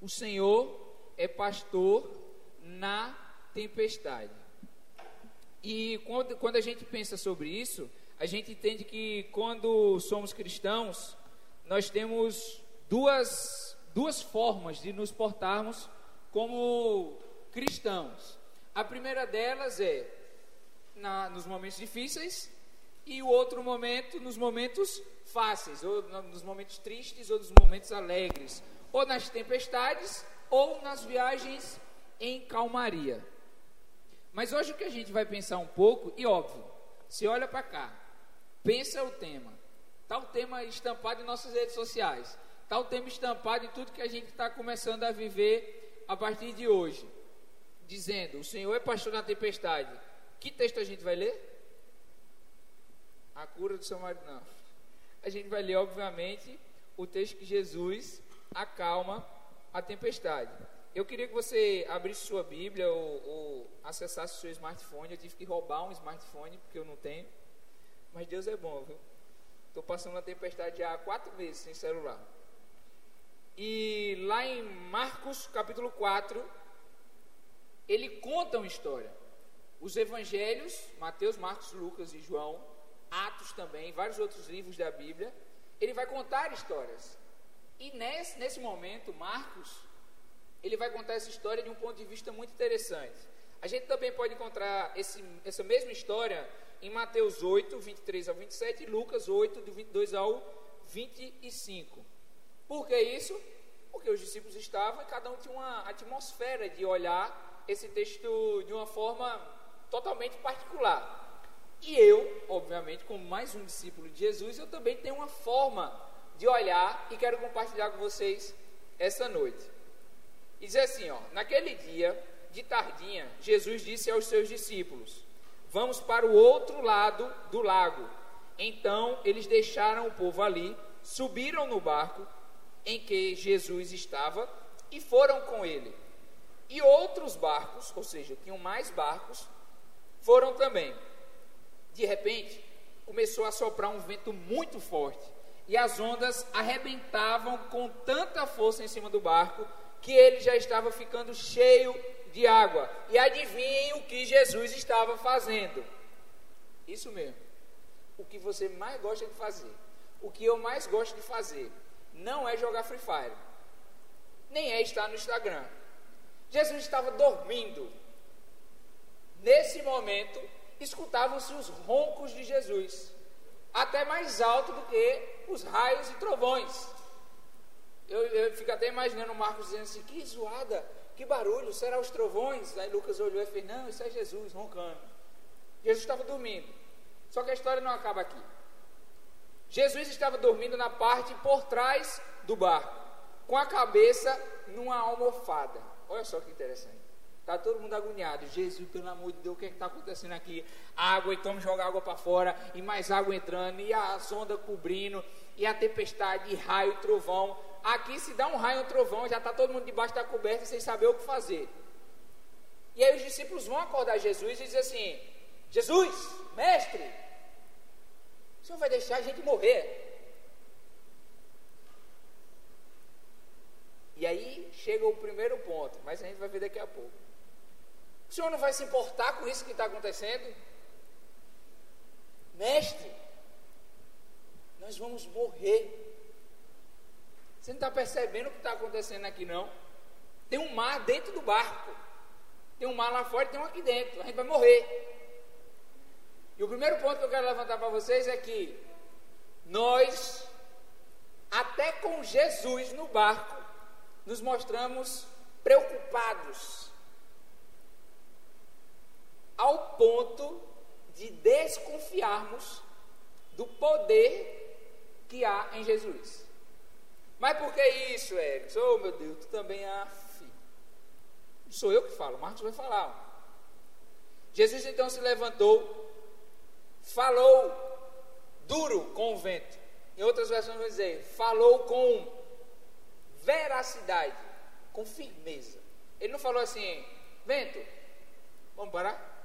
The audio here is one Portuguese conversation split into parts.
O Senhor é pastor na tempestade. E quando, quando a gente pensa sobre isso, a gente entende que quando somos cristãos, nós temos duas, duas formas de nos portarmos como cristãos. A primeira delas é na, nos momentos difíceis e o outro momento nos momentos fáceis, ou nos momentos tristes ou nos momentos alegres, ou nas tempestades ou nas viagens em calmaria. Mas hoje o que a gente vai pensar um pouco, e óbvio, se olha para cá, pensa o tema. Está o tema estampado em nossas redes sociais. Está o tema estampado em tudo que a gente está começando a viver a partir de hoje. Dizendo, o Senhor é pastor na tempestade. Que texto a gente vai ler? A cura do Samaritano. A gente vai ler, obviamente, o texto que Jesus acalma a tempestade. Eu queria que você abrisse sua Bíblia ou, ou acessasse seu smartphone. Eu tive que roubar um smartphone porque eu não tenho. Mas Deus é bom, viu? Estou passando uma tempestade há quatro meses sem celular. E lá em Marcos capítulo 4, ele conta uma história. Os evangelhos, Mateus, Marcos, Lucas e João, Atos também, vários outros livros da Bíblia, ele vai contar histórias. E nesse, nesse momento, Marcos ele vai contar essa história de um ponto de vista muito interessante. A gente também pode encontrar esse, essa mesma história em Mateus 8, 23 ao 27 e Lucas 8, do 22 ao 25. Por que isso? Porque os discípulos estavam e cada um tinha uma atmosfera de olhar esse texto de uma forma totalmente particular. E eu, obviamente, como mais um discípulo de Jesus, eu também tenho uma forma de olhar e quero compartilhar com vocês essa noite. E diz assim, ó, naquele dia, de tardinha, Jesus disse aos seus discípulos: Vamos para o outro lado do lago. Então eles deixaram o povo ali, subiram no barco em que Jesus estava e foram com ele. E outros barcos, ou seja, tinham mais barcos, foram também. De repente, começou a soprar um vento muito forte e as ondas arrebentavam com tanta força em cima do barco que ele já estava ficando cheio de água. E adivinhem o que Jesus estava fazendo. Isso mesmo. O que você mais gosta de fazer. O que eu mais gosto de fazer. Não é jogar Free Fire. Nem é estar no Instagram. Jesus estava dormindo. Nesse momento, escutavam-se os roncos de Jesus, até mais alto do que os raios e trovões. Eu, eu fico até imaginando o Marcos dizendo assim: que zoada, que barulho, será os trovões? Aí Lucas olhou e fez: não, isso é Jesus roncando. Jesus estava dormindo. Só que a história não acaba aqui. Jesus estava dormindo na parte por trás do barco, com a cabeça numa almofada. Olha só que interessante. Está todo mundo agoniado. Jesus, pelo amor de Deus, o que é está acontecendo aqui? Água, então jogar água para fora, e mais água entrando, e a sonda cobrindo, e a tempestade, e raio, trovão. Aqui, se dá um raio, um trovão, já está todo mundo debaixo da coberta sem saber o que fazer. E aí os discípulos vão acordar Jesus e dizem assim: Jesus, mestre, o senhor vai deixar a gente morrer? E aí chega o primeiro ponto, mas a gente vai ver daqui a pouco. O senhor não vai se importar com isso que está acontecendo? Mestre, nós vamos morrer. Você não está percebendo o que está acontecendo aqui, não? Tem um mar dentro do barco. Tem um mar lá fora e tem um aqui dentro. A gente vai morrer. E o primeiro ponto que eu quero levantar para vocês é que nós, até com Jesus no barco, nos mostramos preocupados ao ponto de desconfiarmos do poder que há em Jesus. Mas por que isso, Eric? Oh, meu Deus, tu também é. Não sou eu que falo, Marcos vai falar. Jesus então se levantou, falou duro com o vento. Em outras versões vai dizer, falou com veracidade, com firmeza. Ele não falou assim, vento, vamos parar?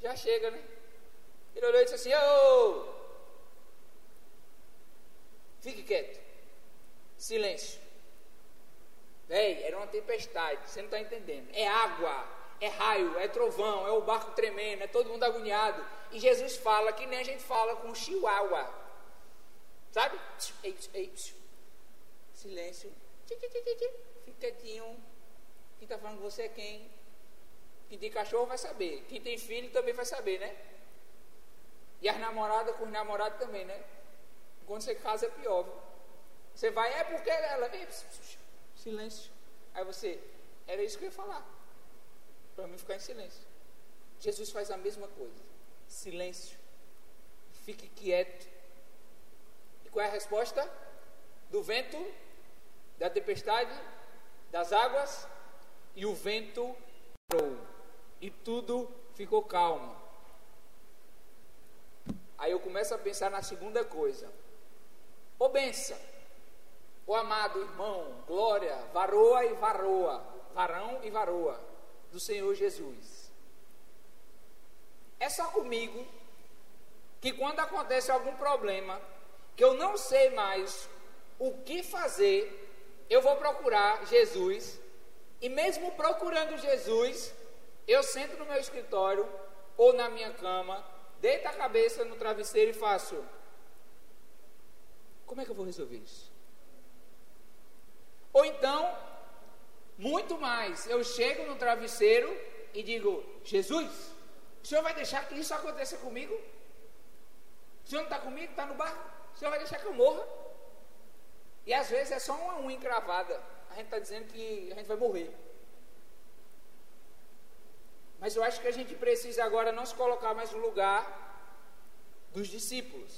Já chega, né? Ele olhou e disse assim, ô, Fique quieto. Silêncio. Véi, era uma tempestade, você não está entendendo. É água, é raio, é trovão, é o barco tremendo, é todo mundo agoniado. E Jesus fala que nem a gente fala com chihuahua. Sabe? Ei, ei, silêncio. Fica quietinho. Quem está falando com você é quem? Quem tem cachorro vai saber. Quem tem filho também vai saber, né? E as namoradas com os namorados também, né? Quando você casa é pior. Viu? Você vai, é porque ela. Silêncio. Aí você, era isso que eu ia falar. Para mim ficar em silêncio. Jesus faz a mesma coisa. Silêncio. Fique quieto. E qual é a resposta? Do vento, da tempestade, das águas, e o vento parou. E tudo ficou calmo. Aí eu começo a pensar na segunda coisa. Ô benção, o amado irmão, glória, varoa e varoa, varão e varoa do Senhor Jesus. É só comigo que quando acontece algum problema, que eu não sei mais o que fazer, eu vou procurar Jesus, e mesmo procurando Jesus, eu sento no meu escritório ou na minha cama, deito a cabeça no travesseiro e faço: Como é que eu vou resolver isso? Ou então, muito mais, eu chego no travesseiro e digo: Jesus, o senhor vai deixar que isso aconteça comigo? O senhor não está comigo? Está no barco? O senhor vai deixar que eu morra? E às vezes é só uma unha encravada. A gente está dizendo que a gente vai morrer. Mas eu acho que a gente precisa agora não se colocar mais no lugar dos discípulos.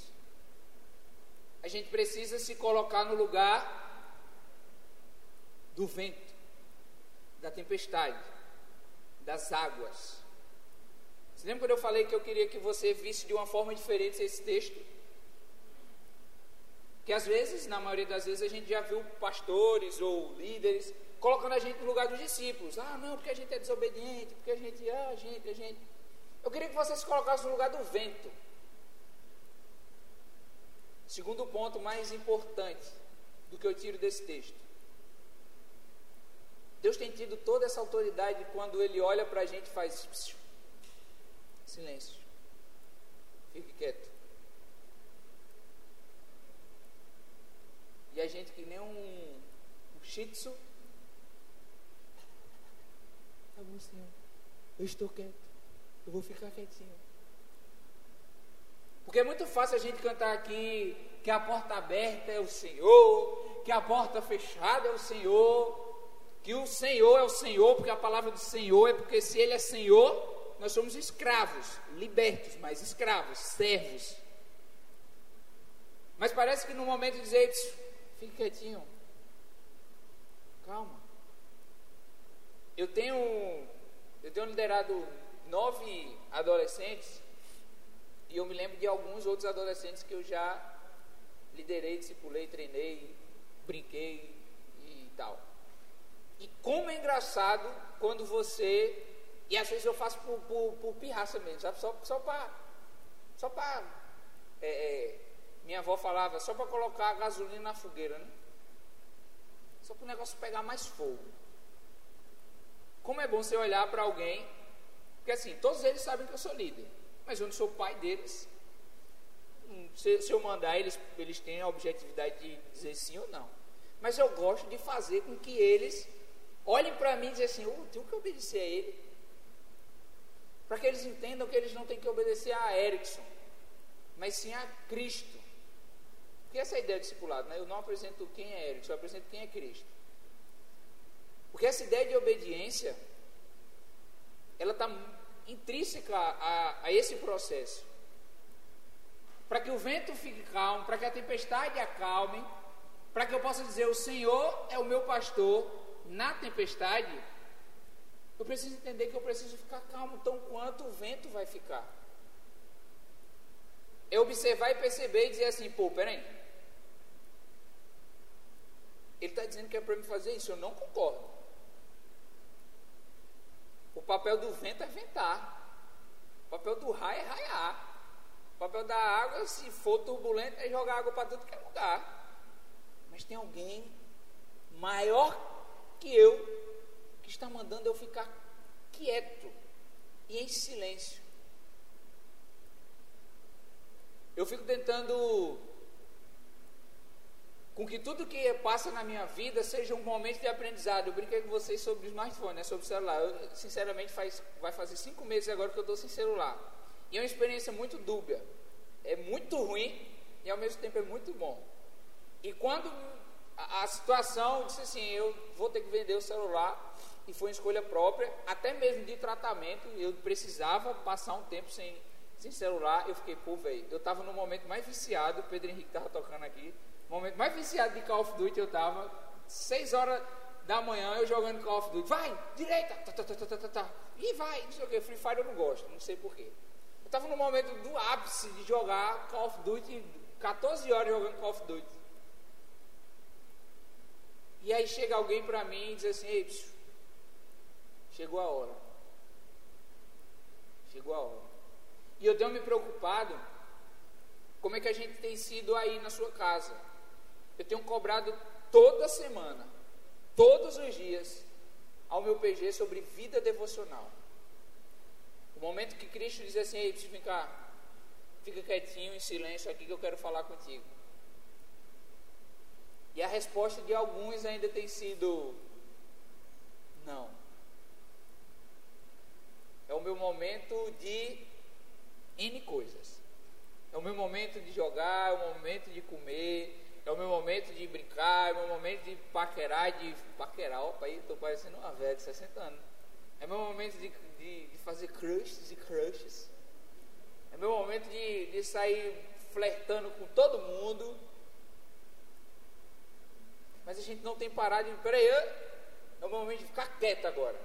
A gente precisa se colocar no lugar do vento, da tempestade, das águas. Você lembra quando eu falei que eu queria que você visse de uma forma diferente esse texto? Que às vezes, na maioria das vezes, a gente já viu pastores ou líderes colocando a gente no lugar dos discípulos. Ah, não, porque a gente é desobediente, porque a gente, ah, a gente, a gente. Eu queria que você se colocasse no lugar do vento. Segundo ponto mais importante do que eu tiro desse texto. Deus tem tido toda essa autoridade quando Ele olha para a gente e faz silêncio. Fique quieto. E a gente que nem um, um shih tzu. Senhor. Eu estou quieto. Eu vou ficar quietinho. Porque é muito fácil a gente cantar aqui que a porta aberta é o Senhor, que a porta fechada é o Senhor, que o Senhor é o Senhor, porque a palavra do Senhor é porque se Ele é Senhor, nós somos escravos, libertos, mas escravos, servos. Mas parece que no momento de dizer, Fique quietinho. Calma. Eu tenho, eu tenho liderado nove adolescentes e eu me lembro de alguns outros adolescentes que eu já liderei, discipulei, treinei, brinquei e tal. E como é engraçado quando você. E às vezes eu faço por, por, por pirraça mesmo, sabe? Só, só para. Só para. É, é, minha avó falava só para colocar a gasolina na fogueira, né? Só para o negócio pegar mais fogo. Como é bom você olhar para alguém, porque assim, todos eles sabem que eu sou líder, mas eu não sou pai deles. Hum, se, se eu mandar, eles, eles têm a objetividade de dizer sim ou não. Mas eu gosto de fazer com que eles olhem para mim e dizem assim: oh, tenho que obedecer a ele. Para que eles entendam que eles não têm que obedecer a Erickson, mas sim a Cristo. Porque essa é a ideia do discipulado, né? Eu não apresento quem é Eric, eu apresento quem é Cristo. Porque essa ideia de obediência, ela está intrínseca a, a esse processo. Para que o vento fique calmo, para que a tempestade acalme, para que eu possa dizer: O Senhor é o meu pastor na tempestade. Eu preciso entender que eu preciso ficar calmo, tão quanto o vento vai ficar. É observar e perceber e dizer assim: pô, peraí. Ele está dizendo que é para me fazer isso, eu não concordo. O papel do vento é ventar. O papel do raio é raiar. O papel da água, se for turbulento, é jogar água para tudo que é lugar. Mas tem alguém maior que eu que está mandando eu ficar quieto e em silêncio. Eu fico tentando com que tudo que passa na minha vida seja um momento de aprendizado. Eu brinquei com vocês sobre o smartphone, né, sobre o celular. Eu, sinceramente, faz, vai fazer cinco meses agora que eu estou sem celular. E é uma experiência muito dúbia. É muito ruim e ao mesmo tempo é muito bom. E quando a, a situação, eu disse assim, eu vou ter que vender o celular, e foi uma escolha própria, até mesmo de tratamento, eu precisava passar um tempo sem, sem celular, eu fiquei, pô, velho, eu estava no momento mais viciado, o Pedro Henrique estava tocando aqui, momento mais viciado de Call of Duty eu tava, 6 horas da manhã eu jogando Call of Duty, vai, direita, tá, tá, tá, tá, tá, tá, tá. e vai, não sei o que, Free Fire eu não gosto, não sei porquê. Eu tava no momento do ápice de jogar Call of Duty, 14 horas jogando Call of Duty. E aí chega alguém pra mim e diz assim, ei, psiu, chegou a hora. Chegou a hora. E eu tenho me preocupado como é que a gente tem sido aí na sua casa. Eu tenho cobrado toda semana, todos os dias, ao meu PG sobre vida devocional. O momento que Cristo diz assim, ei, vem cá, fica quietinho, em silêncio aqui que eu quero falar contigo. E a resposta de alguns ainda tem sido não. É o meu momento de N coisas. É o meu momento de jogar, é o momento de comer, é o meu momento de brincar, é o meu momento de paquerar, de paquerar. Opa, aí estou parecendo uma velha de 60 anos. É meu momento de, de, de fazer crushes e crushes. É meu momento de, de sair flertando com todo mundo. Mas a gente não tem parado de. Peraí, é o momento de ficar quieto agora.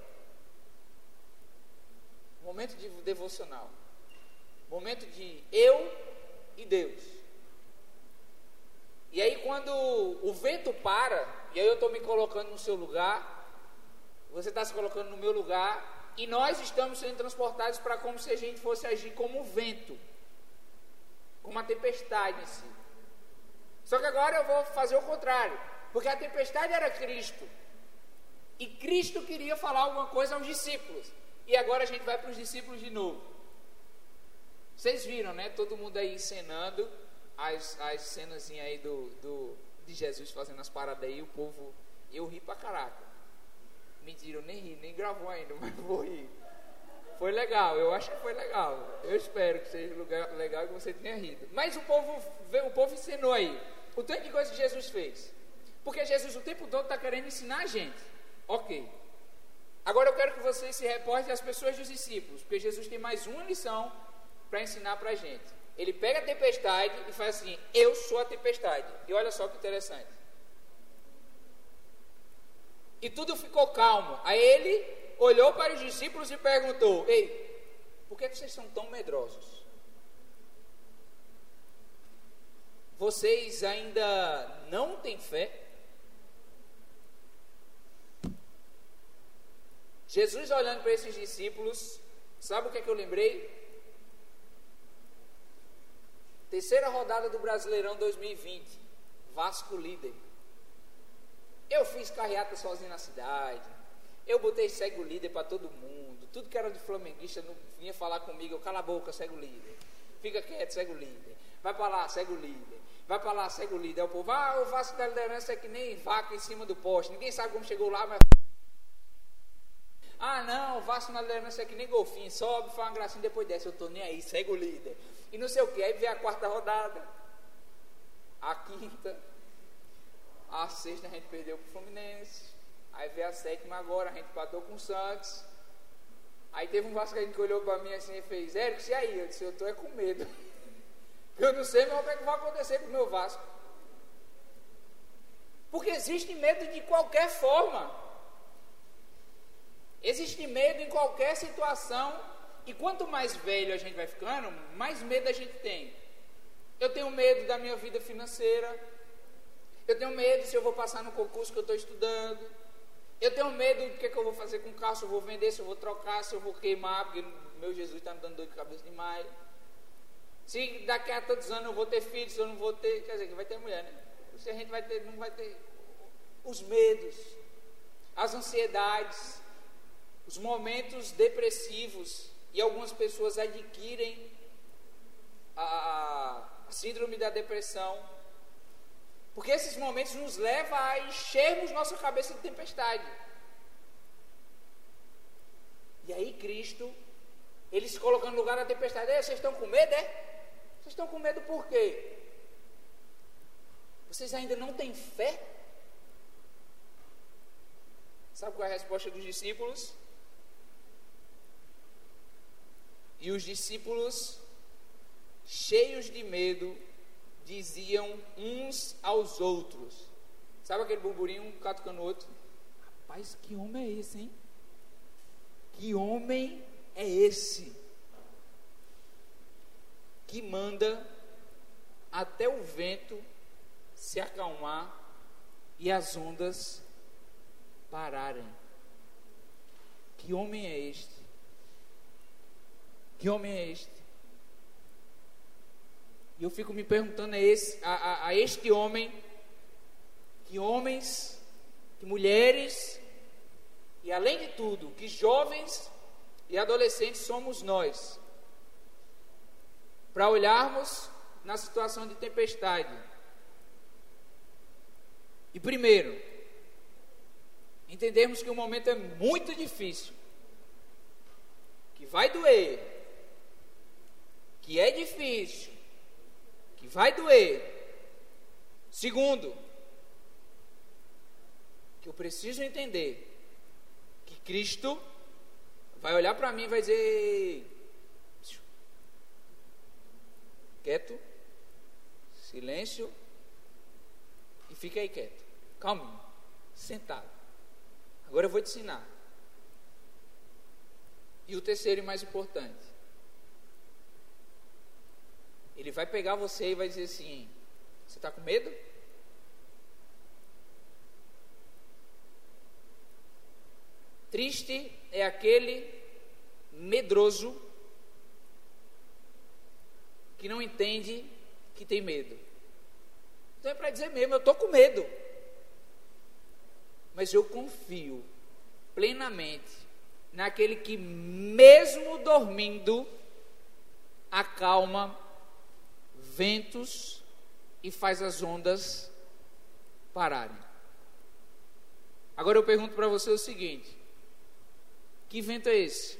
Momento de devocional. Momento de eu e Deus. E aí, quando o vento para, e aí eu estou me colocando no seu lugar, você está se colocando no meu lugar, e nós estamos sendo transportados para como se a gente fosse agir como um vento, como uma tempestade em si. Só que agora eu vou fazer o contrário, porque a tempestade era Cristo, e Cristo queria falar alguma coisa aos discípulos, e agora a gente vai para os discípulos de novo. Vocês viram, né? Todo mundo aí encenando as, as cenas aí do, do, de Jesus fazendo as paradas aí, o povo, eu ri pra caraca. Mentira, eu nem ri, nem gravou ainda, mas vou rir. Foi legal, eu acho que foi legal. Eu espero que seja legal que você tenha rido. Mas o povo, o povo ensinou aí. O tanto de coisa que Jesus fez. Porque Jesus o tempo todo está querendo ensinar a gente. Ok. Agora eu quero que vocês se reportem às pessoas dos discípulos. Porque Jesus tem mais uma lição para ensinar para a gente. Ele pega a tempestade e faz assim: Eu sou a tempestade. E olha só que interessante. E tudo ficou calmo. Aí ele olhou para os discípulos e perguntou: Ei, por que vocês são tão medrosos? Vocês ainda não têm fé? Jesus olhando para esses discípulos, sabe o que é que eu lembrei? Terceira rodada do Brasileirão 2020. Vasco líder. Eu fiz carreata sozinho na cidade. Eu botei segue o líder para todo mundo. Tudo que era de flamenguista não vinha falar comigo. Eu cala a boca, segue o líder. Fica quieto, segue o líder. Vai para lá, segue o líder. Vai para lá, segue o líder. Aí o povo, ah, o Vasco da liderança é que nem vaca em cima do poste. Ninguém sabe como chegou lá, mas. Ah, não, o Vasco na liderança é que nem golfinho. Sobe, faz uma gracinha depois desce. Eu tô nem aí, segue o líder e não sei o que. Aí vem a quarta rodada, a quinta, a sexta a gente perdeu para o Fluminense, aí vem a sétima agora, a gente empatou com o Santos. Aí teve um Vasco que olhou para mim assim e fez, Érico, e aí? Eu disse, eu estou é com medo. Eu não sei mas o que, é que vai acontecer com o meu Vasco. Porque existe medo de qualquer forma. Existe medo em qualquer situação e quanto mais velho a gente vai ficando, mais medo a gente tem. Eu tenho medo da minha vida financeira. Eu tenho medo se eu vou passar no concurso que eu estou estudando. Eu tenho medo do que, que eu vou fazer com o carro, se eu vou vender, se eu vou trocar, se eu vou queimar, porque meu Jesus está me dando dor de cabeça demais. Se daqui a tantos anos eu vou ter filhos, se eu não vou ter, quer dizer, que vai ter mulher, né? Se a gente vai ter, não vai ter os medos. as ansiedades, os momentos depressivos, e algumas pessoas adquirem a, síndrome da depressão, porque esses momentos nos levam a enchermos nossa cabeça de tempestade. E aí Cristo, ele se coloca no lugar da tempestade. Vocês estão com medo, é? Vocês estão com medo por quê? Vocês ainda não têm fé? Sabe qual é a resposta dos discípulos? E os discípulos, cheios de medo, diziam uns aos outros. Sabe aquele burburinho, um catucando o outro? Rapaz, que homem é esse, hein? Que homem é esse? Que manda até o vento se acalmar e as ondas pararem. Que homem é este? Que homem é este? E eu fico me perguntando a, esse, a, a, a este homem, que homens, que mulheres, e além de tudo, que jovens e adolescentes somos nós, para olharmos na situação de tempestade. E primeiro, entendermos que o momento é muito difícil, que vai doer, que é difícil, que vai doer. Segundo, que eu preciso entender que Cristo vai olhar para mim e vai dizer: quieto, silêncio e fica aí quieto, calmo, sentado. Agora eu vou te ensinar. E o terceiro e mais importante, ele vai pegar você e vai dizer assim: Você está com medo? Triste é aquele medroso que não entende que tem medo. Então é para dizer mesmo: Eu estou com medo. Mas eu confio plenamente naquele que, mesmo dormindo, acalma ventos e faz as ondas pararem. Agora eu pergunto para você o seguinte: que vento é esse?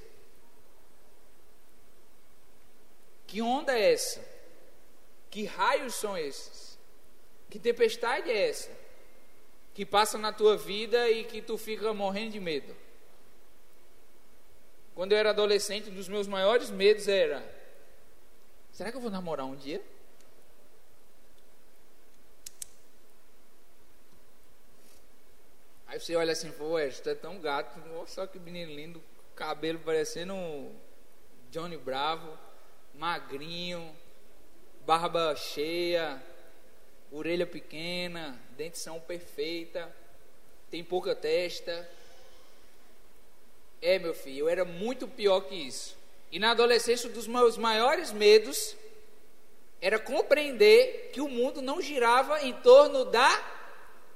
Que onda é essa? Que raios são esses? Que tempestade é essa? Que passa na tua vida e que tu fica morrendo de medo. Quando eu era adolescente, um dos meus maiores medos era: será que eu vou namorar um dia? Aí você olha assim, pô, tu é tão gato, só que menino lindo, cabelo parecendo Johnny Bravo, magrinho, barba cheia, orelha pequena, dentição perfeita, tem pouca testa. É, meu filho, eu era muito pior que isso. E na adolescência, um dos meus maiores medos era compreender que o mundo não girava em torno da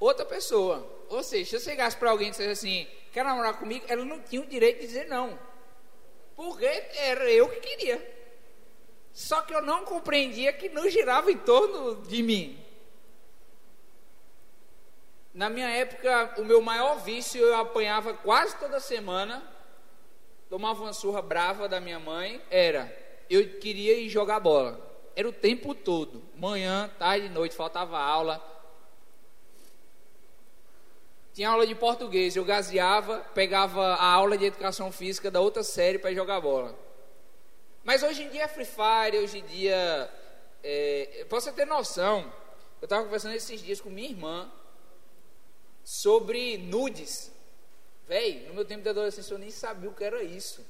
outra pessoa. Ou seja, se eu chegasse para alguém e dissesse assim, quer namorar comigo, ela não tinha o direito de dizer não. Porque era eu que queria. Só que eu não compreendia que não girava em torno de mim. Na minha época, o meu maior vício eu apanhava quase toda semana, tomava uma surra brava da minha mãe, era eu queria ir jogar bola. Era o tempo todo, manhã, tarde, noite, faltava aula, tinha aula de português, eu gaseava, pegava a aula de educação física da outra série para jogar bola. Mas hoje em dia é Free Fire, hoje em dia. É, pra você ter noção, eu estava conversando esses dias com minha irmã sobre nudes. Véi, no meu tempo de adolescência eu nem sabia o que era isso.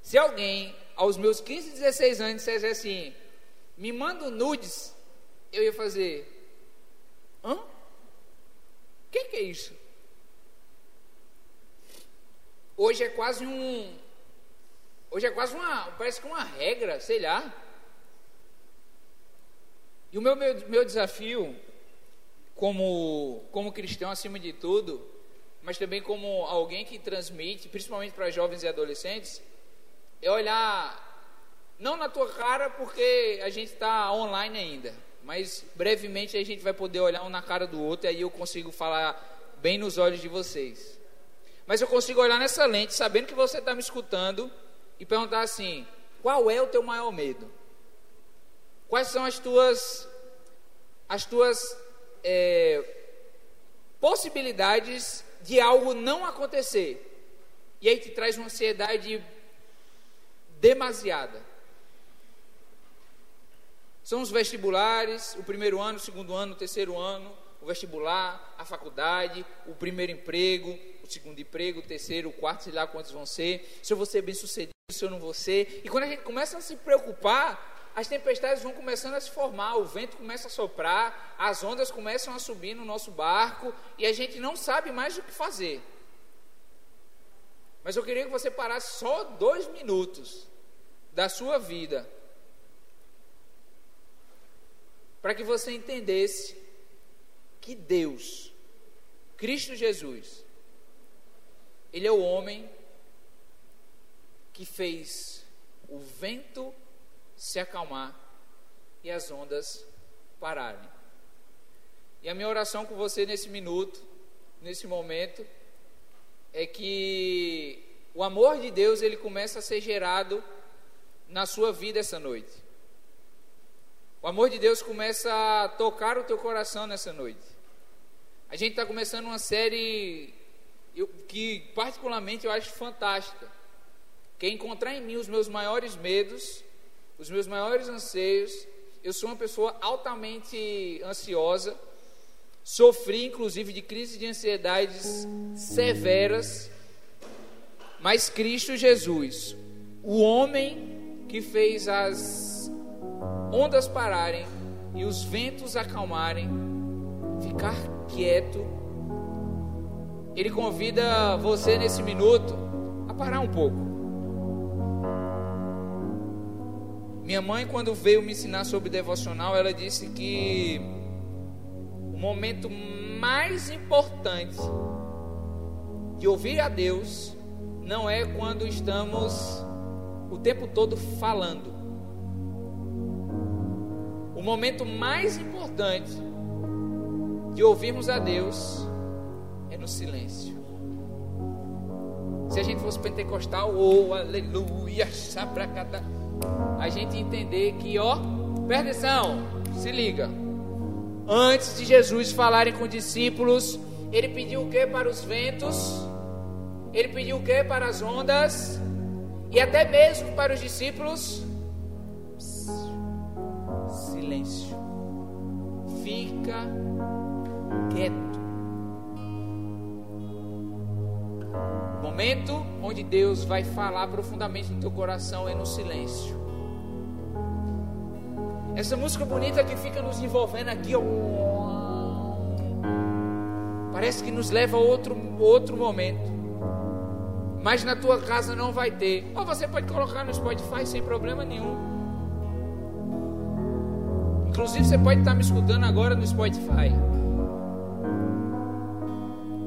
Se alguém, aos meus 15, 16 anos, dissesse assim: me manda nudes, eu ia fazer. Hã? O que, que é isso? Hoje é quase um. Hoje é quase uma. Parece que uma regra, sei lá. E o meu, meu, meu desafio, como, como cristão acima de tudo, mas também como alguém que transmite, principalmente para jovens e adolescentes, é olhar não na tua cara porque a gente está online ainda, mas brevemente a gente vai poder olhar um na cara do outro e aí eu consigo falar bem nos olhos de vocês. Mas eu consigo olhar nessa lente, sabendo que você está me escutando e perguntar assim: qual é o teu maior medo? Quais são as tuas as tuas é, possibilidades de algo não acontecer? E aí te traz uma ansiedade demasiada. São os vestibulares, o primeiro ano, o segundo ano, o terceiro ano, o vestibular, a faculdade, o primeiro emprego, segundo emprego, terceiro, quarto, sei lá quantos vão ser, se eu vou ser bem sucedido, se eu não vou ser. E quando a gente começa a se preocupar, as tempestades vão começando a se formar, o vento começa a soprar, as ondas começam a subir no nosso barco e a gente não sabe mais o que fazer. Mas eu queria que você parasse só dois minutos da sua vida para que você entendesse que Deus, Cristo Jesus, Ele é o homem que fez o vento se acalmar e as ondas pararem. E a minha oração com você nesse minuto, nesse momento, é que o amor de Deus ele começa a ser gerado na sua vida essa noite. O amor de Deus começa a tocar o teu coração nessa noite. A gente está começando uma série que, particularmente, eu acho fantástica. Que é encontrar em mim os meus maiores medos, os meus maiores anseios. Eu sou uma pessoa altamente ansiosa. Sofri, inclusive, de crises de ansiedades severas. Mas Cristo Jesus, o homem que fez as ondas pararem e os ventos acalmarem, ficar quieto. Ele convida você nesse minuto a parar um pouco. Minha mãe, quando veio me ensinar sobre devocional, ela disse que o momento mais importante de ouvir a Deus não é quando estamos o tempo todo falando, momento mais importante de ouvirmos a Deus é no silêncio. Se a gente fosse pentecostal, oh, aleluia, sabracata, a gente entender que, ó, atenção, se liga. Antes de Jesus falarem com os discípulos, ele pediu o que para os ventos? Ele pediu o que para as ondas? E até mesmo para os discípulos? silêncio. Fica quieto. Momento onde Deus vai falar profundamente no teu coração é no silêncio. Essa música bonita que fica nos envolvendo aqui, ó, parece que nos leva a outro, outro momento. Mas na tua casa não vai ter. Ou você pode colocar no Spotify sem problema nenhum. Inclusive, você pode estar me escutando agora no Spotify.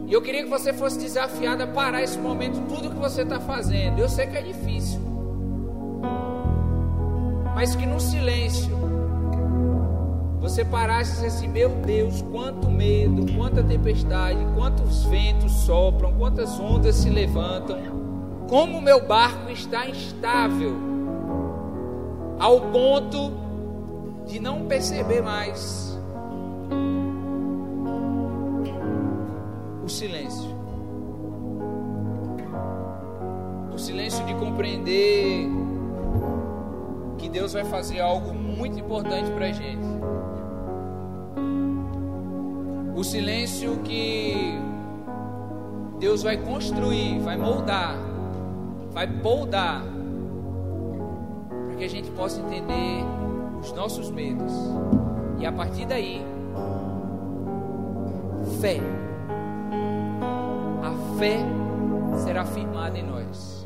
E eu queria que você fosse desafiado a parar esse momento, tudo que você está fazendo. Eu sei que é difícil. Mas que no silêncio você parasse e assim: Meu Deus, quanto medo, quanta tempestade, quantos ventos sopram, quantas ondas se levantam, como meu barco está instável, ao ponto de não perceber mais o silêncio. O silêncio de compreender que Deus vai fazer algo muito importante para a gente. O silêncio que Deus vai construir, vai moldar, vai poldar, para que a gente possa entender os nossos medos. E a partir daí, fé. Fé será firmada em nós.